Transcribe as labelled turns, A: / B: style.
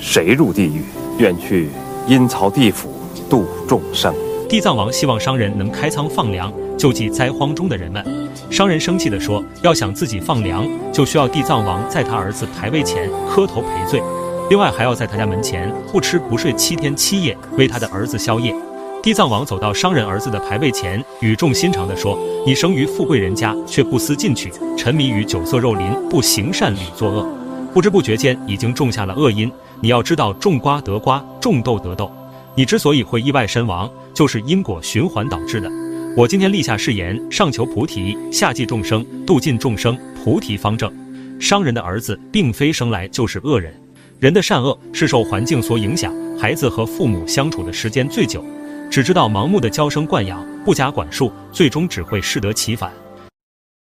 A: 谁入地狱？愿去阴曹地府度众生。
B: 地藏王希望商人能开仓放粮，救济灾荒中的人们。商人生气地说：“要想自己放粮，就需要地藏王在他儿子牌位前磕头赔罪，另外还要在他家门前不吃不睡七天七夜，为他的儿子宵夜。”地藏王走到商人儿子的牌位前，语重心长地说：“你生于富贵人家，却不思进取，沉迷于酒色肉林，不行善屡作恶。”不知不觉间已经种下了恶因。你要知道，种瓜得瓜，种豆得豆。你之所以会意外身亡，就是因果循环导致的。我今天立下誓言，上求菩提，下济众生，度尽众生，菩提方正。商人的儿子并非生来就是恶人，人的善恶是受环境所影响。孩子和父母相处的时间最久，只知道盲目的娇生惯养，不加管束，最终只会适得其反。